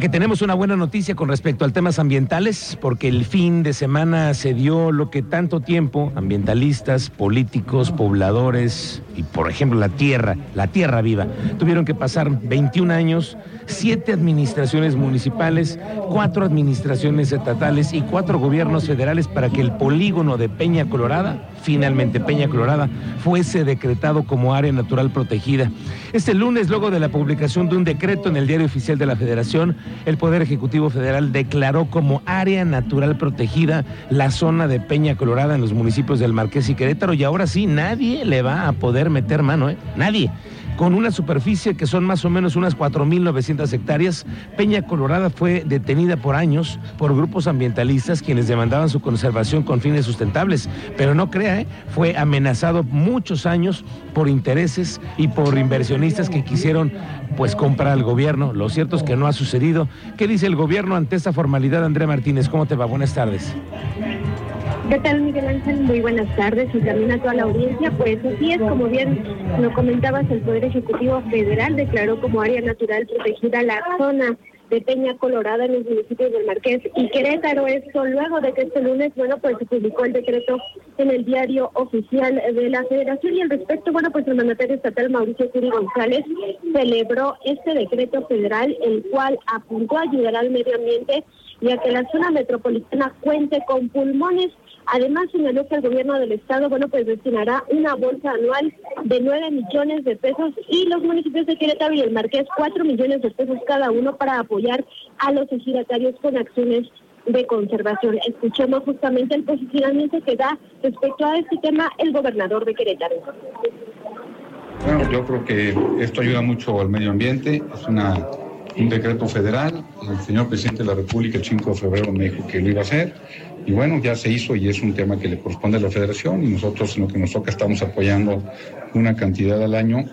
Que tenemos una buena noticia con respecto a temas ambientales, porque el fin de semana se dio lo que tanto tiempo ambientalistas, políticos, pobladores y, por ejemplo, la tierra, la tierra viva, tuvieron que pasar 21 años, siete administraciones municipales, cuatro administraciones estatales y cuatro gobiernos federales para que el polígono de Peña Colorada finalmente Peña Colorada fuese decretado como área natural protegida. Este lunes, luego de la publicación de un decreto en el Diario Oficial de la Federación, el Poder Ejecutivo Federal declaró como área natural protegida la zona de Peña Colorada en los municipios del Marqués y Querétaro y ahora sí nadie le va a poder meter mano, ¿eh? Nadie con una superficie que son más o menos unas 4.900 hectáreas. Peña Colorada fue detenida por años por grupos ambientalistas quienes demandaban su conservación con fines sustentables, pero no crea, ¿eh? fue amenazado muchos años por intereses y por inversionistas que quisieron pues comprar al gobierno. Lo cierto es que no ha sucedido. ¿Qué dice el gobierno ante esta formalidad, Andrea Martínez? ¿Cómo te va? Buenas tardes. ¿Qué tal, Miguel Ángel? Muy buenas tardes y también a toda la audiencia. Pues así es, como bien lo comentabas, el Poder Ejecutivo Federal declaró como área natural protegida la zona de Peña Colorada en los municipios del Marqués y Querétaro. Esto luego de que este lunes, bueno, pues se publicó el decreto en el diario oficial de la Federación y al respecto, bueno, pues el mandatario estatal Mauricio Curi González celebró este decreto federal, el cual apuntó a ayudar al medio ambiente y a que la zona metropolitana cuente con pulmones Además, señaló que el gobierno del estado, bueno, pues destinará una bolsa anual de 9 millones de pesos y los municipios de Querétaro y el Marqués 4 millones de pesos cada uno para apoyar a los ejidatarios con acciones de conservación. Escuchemos justamente el posicionamiento que da respecto a este tema el gobernador de Querétaro. Bueno, yo creo que esto ayuda mucho al medio ambiente, es una, un decreto federal, el señor presidente de la República el 5 de febrero me dijo que lo iba a hacer, y bueno, ya se hizo y es un tema que le corresponde a la federación y nosotros en lo que nos toca estamos apoyando una cantidad al año,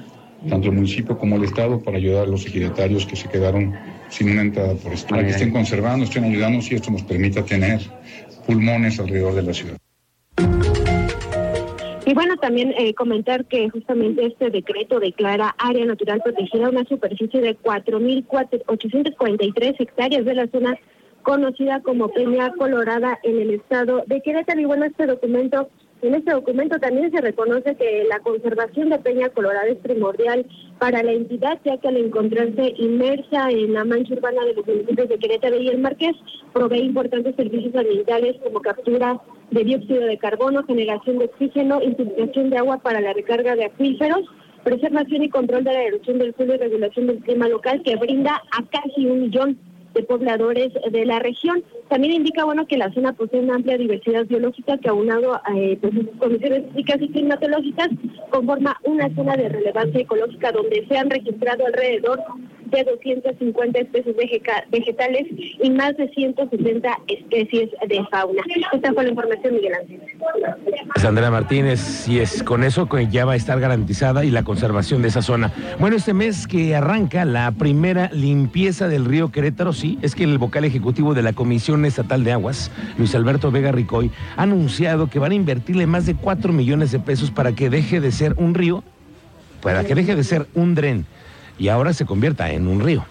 tanto el municipio como el Estado, para ayudar a los ejidatarios que se quedaron sin una entrada por esto. Para que estén conservando, estén ayudando si esto nos permita tener pulmones alrededor de la ciudad. Y bueno, también eh, comentar que justamente este decreto declara área natural protegida una superficie de 4.843 hectáreas de la zona conocida como Peña Colorada en el estado de Querétaro. Y bueno, este documento, en este documento también se reconoce que la conservación de Peña Colorada es primordial para la entidad, ya que al encontrarse inmersa en la mancha urbana de los municipios de Querétaro y el Marqués, provee importantes servicios ambientales como captura de dióxido de carbono, generación de oxígeno, infiltración de agua para la recarga de acuíferos, preservación y control de la erupción del suelo y regulación del clima local que brinda a casi un millón de pobladores de la región. También indica bueno que la zona posee una amplia diversidad biológica que aunado a eh, pues, condiciones físicas y climatológicas conforma una zona de relevancia ecológica donde se han registrado alrededor de 250 especies vegetales y más de 160 especies de fauna. Esta fue la información, Miguel Ángel. Sandra Martínez, y es con eso que ya va a estar garantizada y la conservación de esa zona. Bueno, este mes que arranca la primera limpieza del río Querétaro, sí, es que el vocal ejecutivo de la Comisión Estatal de Aguas, Luis Alberto Vega Ricoy, ha anunciado que van a invertirle más de 4 millones de pesos para que deje de ser un río, para que deje de ser un dren y ahora se convierta en un río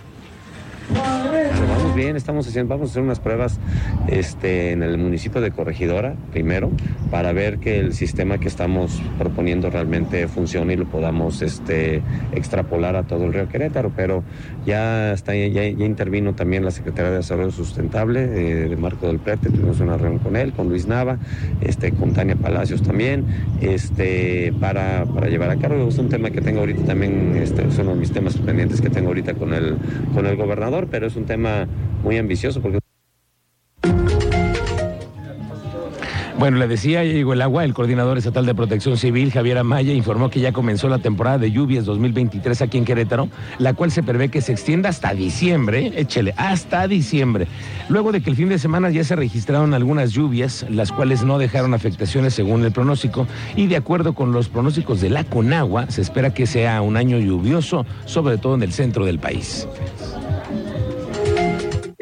bien, estamos haciendo, vamos a hacer unas pruebas este, en el municipio de Corregidora primero para ver que el sistema que estamos proponiendo realmente funcione y lo podamos este, extrapolar a todo el río Querétaro, pero ya está, ya, intervino también la Secretaría de Desarrollo Sustentable eh, de Marco del Prete, tuvimos una reunión con él, con Luis Nava, este, con Tania Palacios también, este, para, para llevar a cabo. Es un tema que tengo ahorita también, este, es uno de mis temas pendientes que tengo ahorita con el, con el gobernador, pero es un tema muy ambicioso porque Bueno, le decía, llegó el agua. El coordinador estatal de protección civil, Javier Amaya, informó que ya comenzó la temporada de lluvias 2023 aquí en Querétaro, la cual se prevé que se extienda hasta diciembre, échele, hasta diciembre. Luego de que el fin de semana ya se registraron algunas lluvias, las cuales no dejaron afectaciones según el pronóstico, y de acuerdo con los pronósticos de la Conagua, se espera que sea un año lluvioso, sobre todo en el centro del país.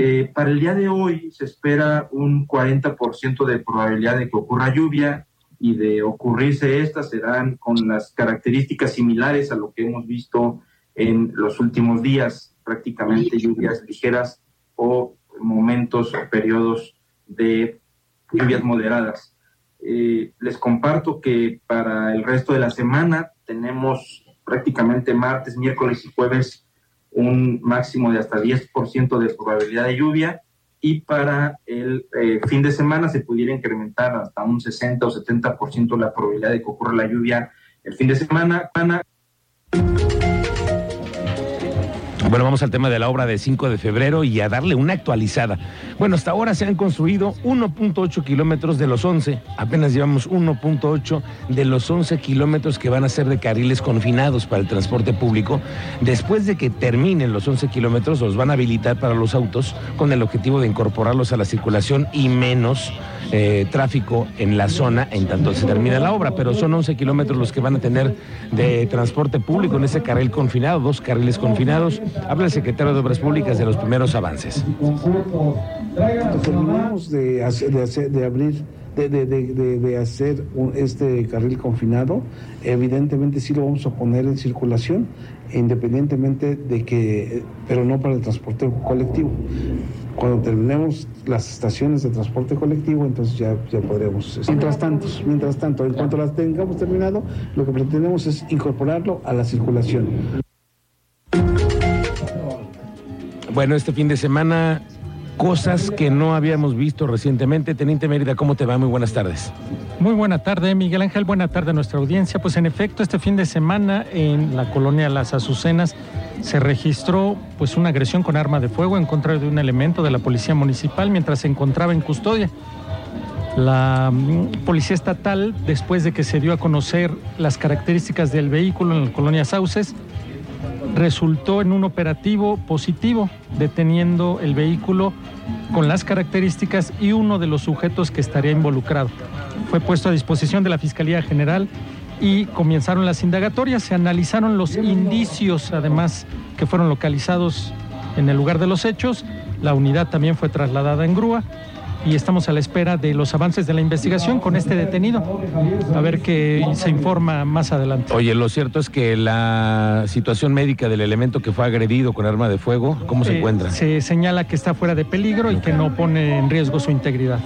Eh, para el día de hoy se espera un 40% de probabilidad de que ocurra lluvia y de ocurrirse estas serán con las características similares a lo que hemos visto en los últimos días, prácticamente lluvias ligeras o momentos o periodos de lluvias moderadas. Eh, les comparto que para el resto de la semana tenemos prácticamente martes, miércoles y jueves un máximo de hasta 10% de probabilidad de lluvia y para el eh, fin de semana se pudiera incrementar hasta un 60 o 70% la probabilidad de que ocurra la lluvia el fin de semana. Bueno, vamos al tema de la obra de 5 de febrero y a darle una actualizada. Bueno, hasta ahora se han construido 1.8 kilómetros de los 11. Apenas llevamos 1.8 de los 11 kilómetros que van a ser de carriles confinados para el transporte público. Después de que terminen los 11 kilómetros, los van a habilitar para los autos con el objetivo de incorporarlos a la circulación y menos eh, tráfico en la zona en tanto se termina la obra, pero son 11 kilómetros los que van a tener de transporte público en ese carril confinado, dos carriles confinados. Habla el secretario de Obras Públicas de los primeros avances. Terminamos de, hacer, de, abrir de, de, de, hacer este carril confinado, evidentemente sí lo vamos a poner en circulación, independientemente de que, pero no para el transporte colectivo. Cuando terminemos las estaciones de transporte colectivo, entonces ya, ya podremos. Mientras tanto, mientras tanto, en cuanto las tengamos terminado, lo que pretendemos es incorporarlo a la circulación. Bueno, este fin de semana, cosas que no habíamos visto recientemente. Teniente Mérida, ¿cómo te va? Muy buenas tardes. Muy buena tarde, Miguel Ángel. Buena tarde a nuestra audiencia. Pues en efecto, este fin de semana en la colonia Las Azucenas se registró pues una agresión con arma de fuego en contra de un elemento de la policía municipal mientras se encontraba en custodia. La mm, policía estatal, después de que se dio a conocer las características del vehículo en la colonia Sauces, resultó en un operativo positivo, deteniendo el vehículo con las características y uno de los sujetos que estaría involucrado. Fue puesto a disposición de la Fiscalía General y comenzaron las indagatorias, se analizaron los indicios además que fueron localizados en el lugar de los hechos, la unidad también fue trasladada en grúa y estamos a la espera de los avances de la investigación con este detenido, a ver qué se informa más adelante. Oye, lo cierto es que la situación médica del elemento que fue agredido con arma de fuego, ¿cómo se eh, encuentra? Se señala que está fuera de peligro y que no pone en riesgo su integridad.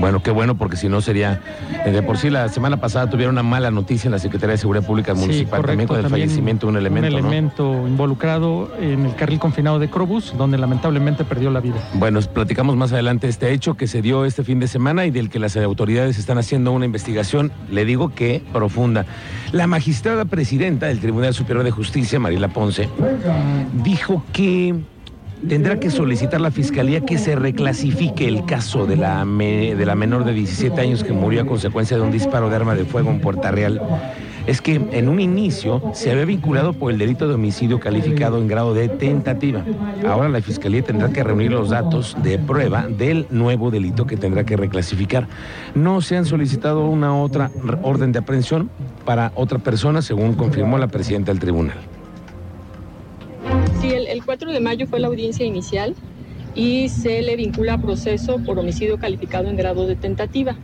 Bueno, qué bueno, porque si no sería. Eh, de por sí, la semana pasada tuvieron una mala noticia en la Secretaría de Seguridad Pública Municipal también con el fallecimiento de un elemento. Un elemento involucrado en el carril confinado de Crobus, donde lamentablemente perdió la vida. Bueno, platicamos más adelante este hecho que se dio este fin de semana y del que las autoridades están haciendo una investigación, le digo que profunda. La magistrada presidenta del Tribunal Superior de Justicia, Marila Ponce, dijo que tendrá que solicitar la fiscalía que se reclasifique el caso de la, de la menor de 17 años que murió a consecuencia de un disparo de arma de fuego en Puerta Real. Es que en un inicio se había vinculado por el delito de homicidio calificado en grado de tentativa. Ahora la fiscalía tendrá que reunir los datos de prueba del nuevo delito que tendrá que reclasificar. No se han solicitado una otra orden de aprehensión para otra persona, según confirmó la presidenta del tribunal. Sí, el, 4 de mayo fue la audiencia inicial y se le vincula a proceso por homicidio calificado en grado de tentativa.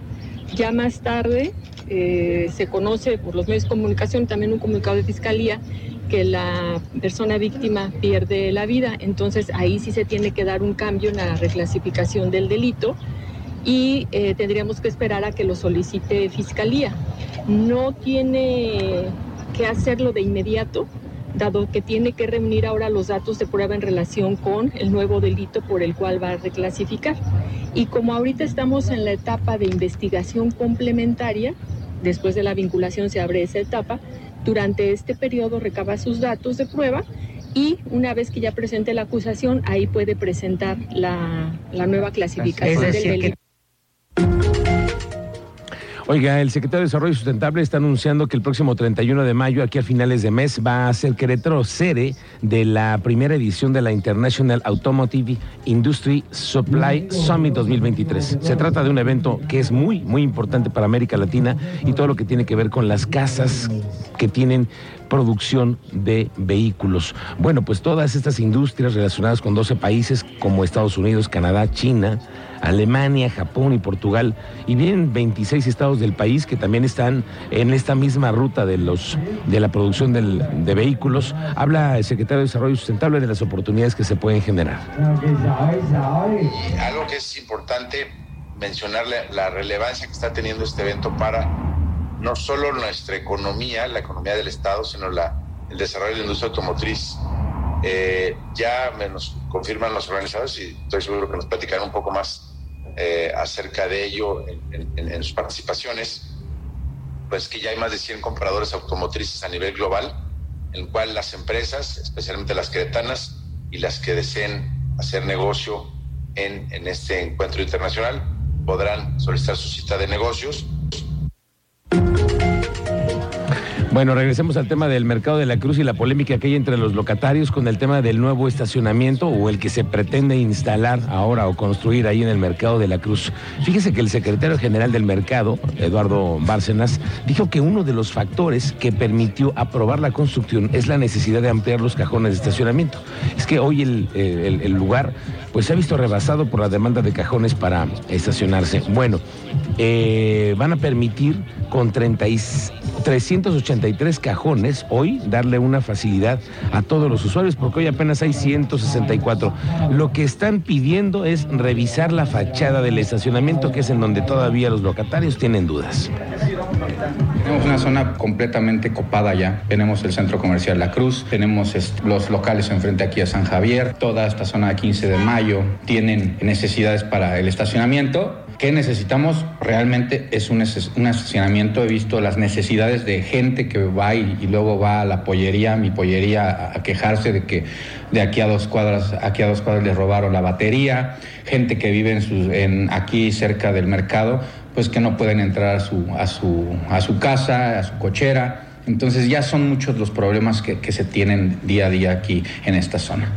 Ya más tarde eh, se conoce por los medios de comunicación, también un comunicado de fiscalía, que la persona víctima pierde la vida. Entonces ahí sí se tiene que dar un cambio en la reclasificación del delito y eh, tendríamos que esperar a que lo solicite fiscalía. No tiene que hacerlo de inmediato, dado que tiene que reunir ahora los datos de prueba en relación con el nuevo delito por el cual va a reclasificar. Y como ahorita estamos en la etapa de investigación complementaria, después de la vinculación se abre esa etapa, durante este periodo recaba sus datos de prueba y una vez que ya presente la acusación, ahí puede presentar la, nueva clasificación del delito. Oiga, el secretario de Desarrollo Sustentable está anunciando que el próximo 31 de mayo, aquí a finales de mes, va a ser Querétaro sede de la primera edición de la International Automotive Industry Supply Summit 2023. Se trata de un evento que es muy, muy importante para América Latina y todo lo que tiene que ver con las casas que tienen producción de vehículos. Bueno, pues todas estas industrias relacionadas con 12 países como Estados Unidos, Canadá, China, Alemania, Japón y Portugal, y vienen 26 estados del país que también están en esta misma ruta de, los, de la producción de vehículos. Habla el secretario de Desarrollo Sustentable de las oportunidades que se pueden generar. algo que es importante mencionarle la relevancia que está teniendo este evento para no solo nuestra economía, la economía del Estado, sino la, el desarrollo de la industria automotriz. Eh, ya nos confirman los organizadores y estoy seguro que nos platicarán un poco más eh, acerca de ello en, sus participaciones, pues que ya hay más de 100 compradores automotrices a nivel global, en el cual las empresas, especialmente las queretanas y las que deseen hacer negocio en, en este encuentro internacional, podrán solicitar su cita de negocios bueno, regresemos al tema del mercado de la Cruz y la polémica que hay entre los locatarios con el tema del nuevo estacionamiento o el que se pretende instalar ahora o construir ahí en el mercado de la Cruz. Fíjese que el secretario general del mercado, Eduardo Bárcenas, dijo que uno de los factores que permitió aprobar la construcción es la necesidad de ampliar los cajones de estacionamiento. Es que hoy el, el lugar pues se ha visto rebasado por la demanda de cajones para estacionarse. Bueno, eh, van a permitir con 383 cajones hoy darle una facilidad a todos los usuarios, porque hoy apenas hay 164. Lo que están pidiendo es revisar la fachada del estacionamiento, que es en donde todavía los locatarios tienen dudas. Tenemos una zona completamente copada ya. Tenemos el centro comercial La Cruz, tenemos los locales enfrente aquí a San Javier, toda esta zona de 15 de mayo tienen necesidades para el estacionamiento. ¿Qué necesitamos? Realmente es un, estacionamiento. He visto las necesidades de gente que va y, luego va a la pollería, mi pollería, a, quejarse de que de aquí a dos cuadras, aquí a dos cuadras les robaron la batería. Gente que vive en en, aquí cerca del mercado pues que no pueden entrar a su, a su, a su casa, a su cochera. Entonces ya son muchos los problemas que, que se tienen día a día aquí en esta zona.